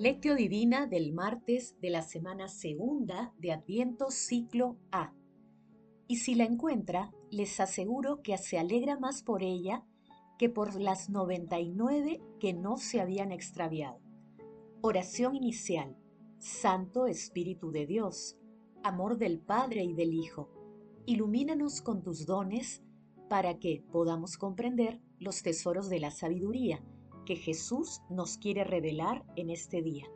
Lectio Divina del martes de la semana segunda de Adviento ciclo A. Y si la encuentra, les aseguro que se alegra más por ella que por las 99 que no se habían extraviado. Oración inicial. Santo Espíritu de Dios, amor del Padre y del Hijo, ilumínanos con tus dones para que podamos comprender los tesoros de la sabiduría que Jesús nos quiere revelar en este día.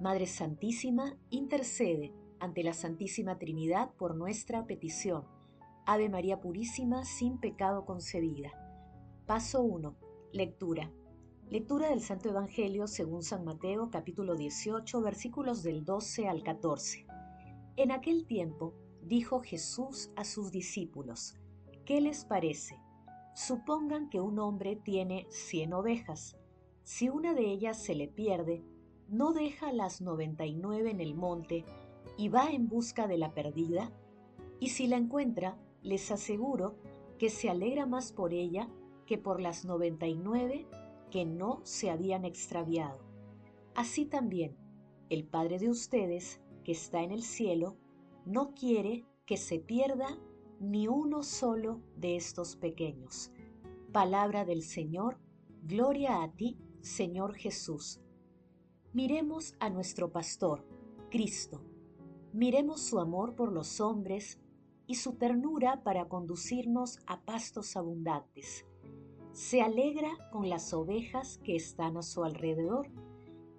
Madre Santísima, intercede ante la Santísima Trinidad por nuestra petición. Ave María Purísima, sin pecado concebida. Paso 1. Lectura. Lectura del Santo Evangelio según San Mateo capítulo 18 versículos del 12 al 14. En aquel tiempo dijo Jesús a sus discípulos, ¿qué les parece? Supongan que un hombre tiene cien ovejas. Si una de ellas se le pierde, ¿no deja las noventa y nueve en el monte y va en busca de la perdida? Y si la encuentra, les aseguro que se alegra más por ella que por las noventa y nueve que no se habían extraviado. Así también, el Padre de ustedes, que está en el cielo, no quiere que se pierda ni uno solo de estos pequeños. Palabra del Señor, gloria a ti, Señor Jesús. Miremos a nuestro pastor, Cristo. Miremos su amor por los hombres y su ternura para conducirnos a pastos abundantes. Se alegra con las ovejas que están a su alrededor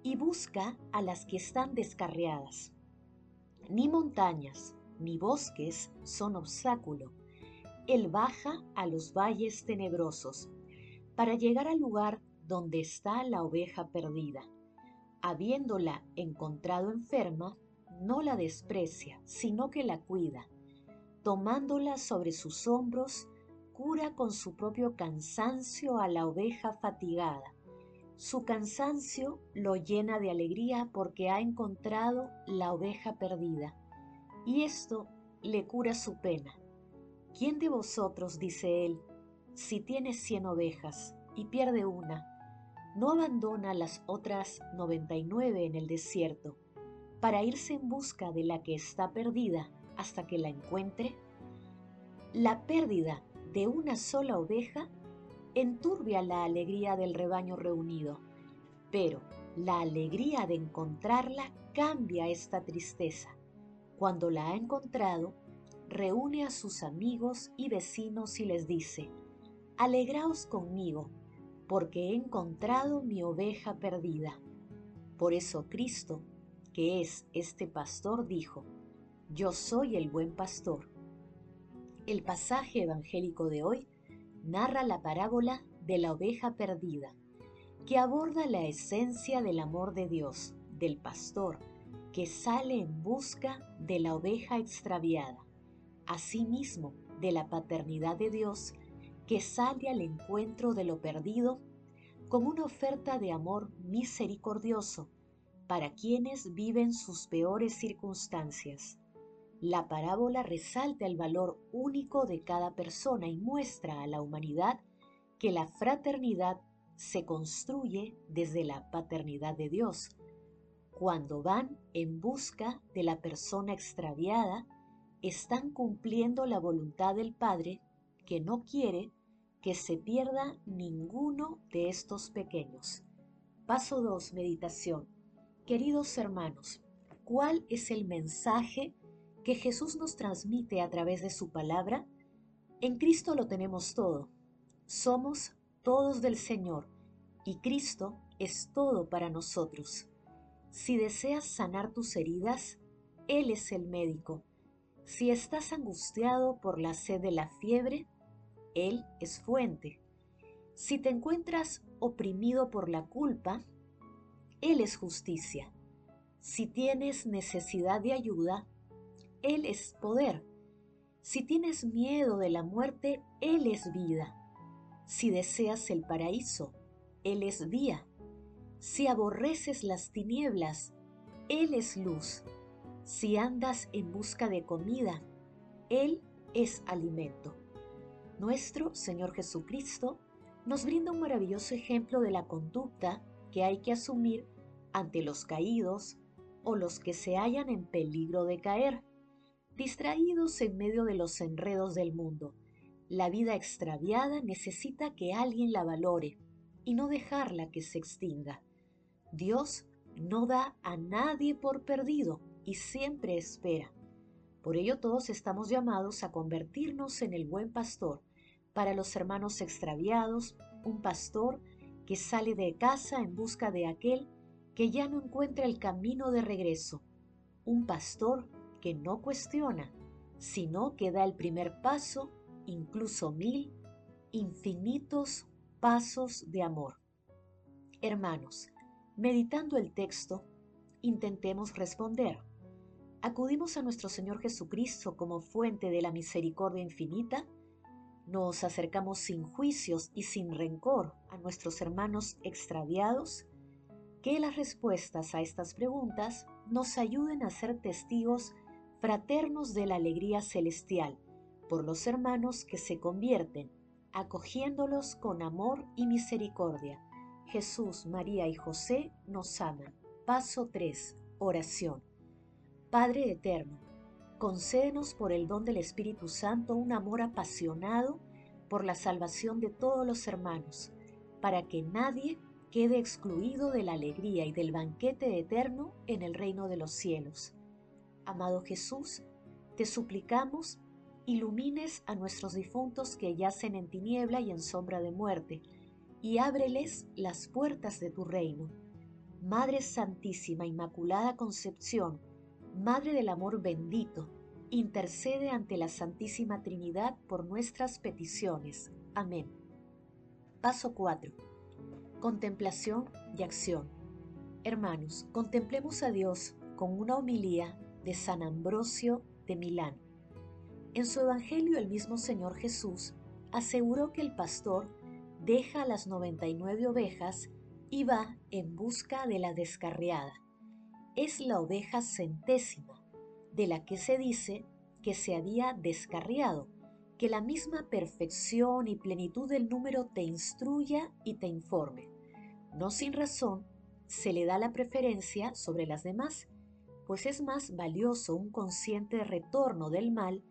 y busca a las que están descarriadas. Ni montañas, ni bosques son obstáculo. Él baja a los valles tenebrosos para llegar al lugar donde está la oveja perdida. Habiéndola encontrado enferma, no la desprecia, sino que la cuida. Tomándola sobre sus hombros, cura con su propio cansancio a la oveja fatigada. Su cansancio lo llena de alegría porque ha encontrado la oveja perdida y esto le cura su pena. ¿Quién de vosotros, dice él, si tiene cien ovejas y pierde una, no abandona las otras noventa y nueve en el desierto para irse en busca de la que está perdida hasta que la encuentre? La pérdida de una sola oveja enturbia la alegría del rebaño reunido, pero la alegría de encontrarla cambia esta tristeza cuando la ha encontrado, reúne a sus amigos y vecinos y les dice, Alegraos conmigo, porque he encontrado mi oveja perdida. Por eso Cristo, que es este pastor, dijo, Yo soy el buen pastor. El pasaje evangélico de hoy narra la parábola de la oveja perdida, que aborda la esencia del amor de Dios, del pastor, que sale en busca de la oveja extraviada, asimismo de la paternidad de Dios que sale al encuentro de lo perdido como una oferta de amor misericordioso para quienes viven sus peores circunstancias. La parábola resalta el valor único de cada persona y muestra a la humanidad que la fraternidad se construye desde la paternidad de Dios, cuando van en busca de la persona extraviada, están cumpliendo la voluntad del Padre que no quiere que se pierda ninguno de estos pequeños. Paso 2. Meditación. Queridos hermanos, ¿cuál es el mensaje que Jesús nos transmite a través de su palabra? En Cristo lo tenemos todo. Somos todos del Señor y Cristo es todo para nosotros. Si deseas sanar tus heridas, Él es el médico. Si estás angustiado por la sed de la fiebre, Él es fuente. Si te encuentras oprimido por la culpa, Él es justicia. Si tienes necesidad de ayuda, Él es poder. Si tienes miedo de la muerte, Él es vida. Si deseas el paraíso, Él es vía. Si aborreces las tinieblas, Él es luz. Si andas en busca de comida, Él es alimento. Nuestro Señor Jesucristo nos brinda un maravilloso ejemplo de la conducta que hay que asumir ante los caídos o los que se hallan en peligro de caer, distraídos en medio de los enredos del mundo. La vida extraviada necesita que alguien la valore y no dejarla que se extinga. Dios no da a nadie por perdido y siempre espera. Por ello todos estamos llamados a convertirnos en el buen pastor para los hermanos extraviados, un pastor que sale de casa en busca de aquel que ya no encuentra el camino de regreso, un pastor que no cuestiona, sino que da el primer paso, incluso mil, infinitos pasos de amor. Hermanos, meditando el texto, intentemos responder. ¿Acudimos a nuestro Señor Jesucristo como fuente de la misericordia infinita? ¿Nos acercamos sin juicios y sin rencor a nuestros hermanos extraviados? Que las respuestas a estas preguntas nos ayuden a ser testigos fraternos de la alegría celestial por los hermanos que se convierten, acogiéndolos con amor y misericordia. Jesús, María y José nos aman. Paso 3. Oración. Padre eterno, concédenos por el don del Espíritu Santo un amor apasionado por la salvación de todos los hermanos, para que nadie quede excluido de la alegría y del banquete eterno en el reino de los cielos. Amado Jesús, te suplicamos, ilumines a nuestros difuntos que yacen en tiniebla y en sombra de muerte, y ábreles las puertas de tu reino. Madre Santísima, Inmaculada Concepción, Madre del Amor bendito, intercede ante la Santísima Trinidad por nuestras peticiones. Amén. Paso 4 contemplación y acción. Hermanos, contemplemos a Dios con una homilía de San Ambrosio de Milán. En su Evangelio el mismo Señor Jesús aseguró que el pastor deja las 99 ovejas y va en busca de la descarriada. Es la oveja centésima, de la que se dice que se había descarriado, que la misma perfección y plenitud del número te instruya y te informe no sin razón, se le da la preferencia sobre las demás, pues es más valioso un consciente retorno del mal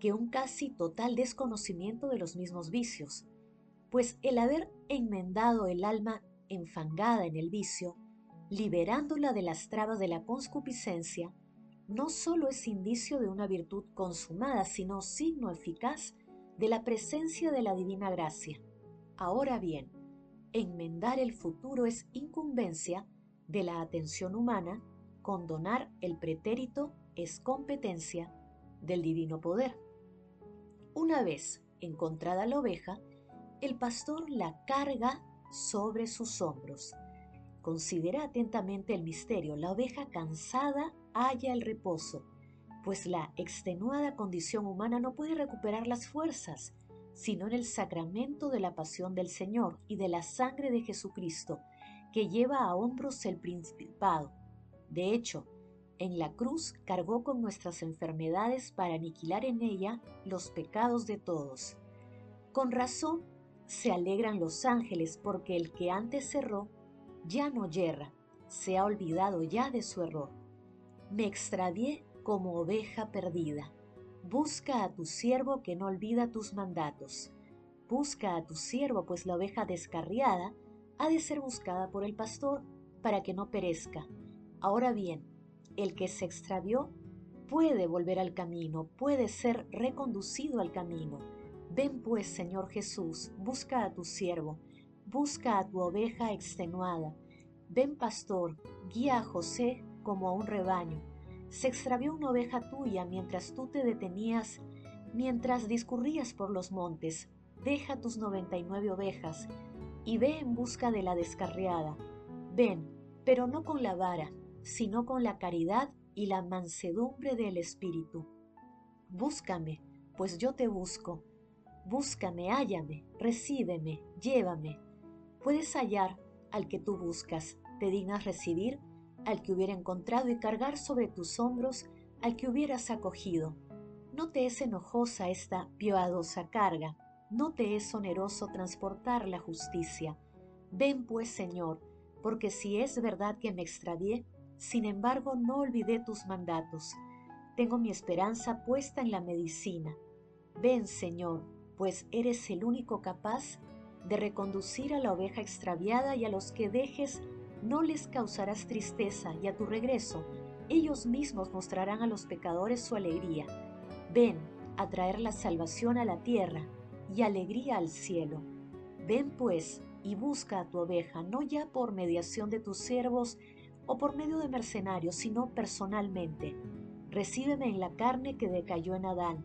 que un casi total desconocimiento de los mismos vicios, pues el haber enmendado el alma enfangada en el vicio, liberándola de las trabas de la conscupiscencia, no solo es indicio de una virtud consumada, sino signo eficaz de la presencia de la divina gracia. Ahora bien, enmendar el futuro es incumbencia de la atención humana, condonar el pretérito es competencia del divino poder. Una vez encontrada la oveja, el pastor la carga sobre sus hombros. Considera atentamente el misterio. La oveja cansada halla el reposo, pues la extenuada condición humana no puede recuperar las fuerzas sino en el sacramento de la pasión del Señor y de la sangre de Jesucristo, que lleva a hombros el principado. De hecho, en la cruz cargó con nuestras enfermedades para aniquilar en ella los pecados de todos. Con razón se alegran los ángeles porque el que antes cerró ya no yerra, se ha olvidado ya de su error. Me extravié como oveja perdida. Busca a tu siervo que no olvida tus mandatos. Busca a tu siervo, pues la oveja descarriada ha de ser buscada por el pastor para que no perezca. Ahora bien, el que se extravió puede volver al camino, puede ser reconducido al camino. Ven pues, Señor Jesús, busca a tu siervo, busca a tu oveja extenuada. Ven, pastor, guía a José como a un rebaño se extravió una oveja tuya mientras tú te detenías, mientras discurrías por los montes. Deja tus noventa y nueve ovejas y ve en busca de la descarriada. Ven, pero no con la vara, sino con la caridad y la mansedumbre del Espíritu. Búscame, pues yo te busco. Búscame, hállame, recíbeme, llévame. Puedes hallar al que tú buscas. ¿Te dignas recibir? al que hubiera encontrado y cargar sobre tus hombros al que hubieras acogido. No te es enojosa esta piadosa carga, no te es oneroso transportar la justicia. Ven pues, Señor, porque si es verdad que me extravié, sin embargo no olvidé tus mandatos. Tengo mi esperanza puesta en la medicina. Ven, Señor, pues eres el único capaz de reconducir a la oveja extraviada y a los que dejes no les causarás tristeza y a tu regreso ellos mismos mostrarán a los pecadores su alegría. Ven a traer la salvación a la tierra y alegría al cielo. Ven pues y busca a tu oveja, no ya por mediación de tus siervos o por medio de mercenarios, sino personalmente. Recíbeme en la carne que decayó en Adán.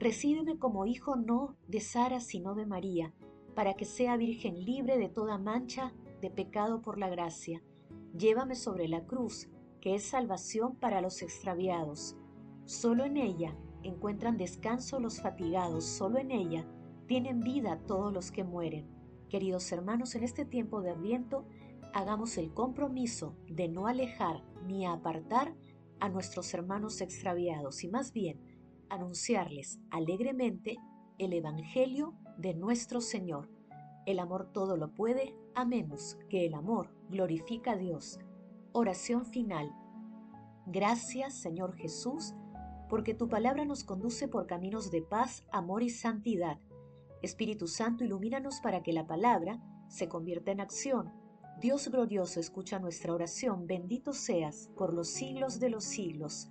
Recíbeme como hijo no de Sara, sino de María, para que sea virgen libre de toda mancha de pecado por la gracia. Llévame sobre la cruz, que es salvación para los extraviados. Solo en ella encuentran descanso los fatigados, solo en ella tienen vida todos los que mueren. Queridos hermanos, en este tiempo de Adviento, hagamos el compromiso de no alejar ni apartar a nuestros hermanos extraviados y más bien anunciarles alegremente el Evangelio de nuestro Señor. El amor todo lo puede, amemos que el amor glorifica a Dios. Oración final. Gracias, Señor Jesús, porque tu palabra nos conduce por caminos de paz, amor y santidad. Espíritu Santo, ilumínanos para que la palabra se convierta en acción. Dios glorioso, escucha nuestra oración. Bendito seas por los siglos de los siglos.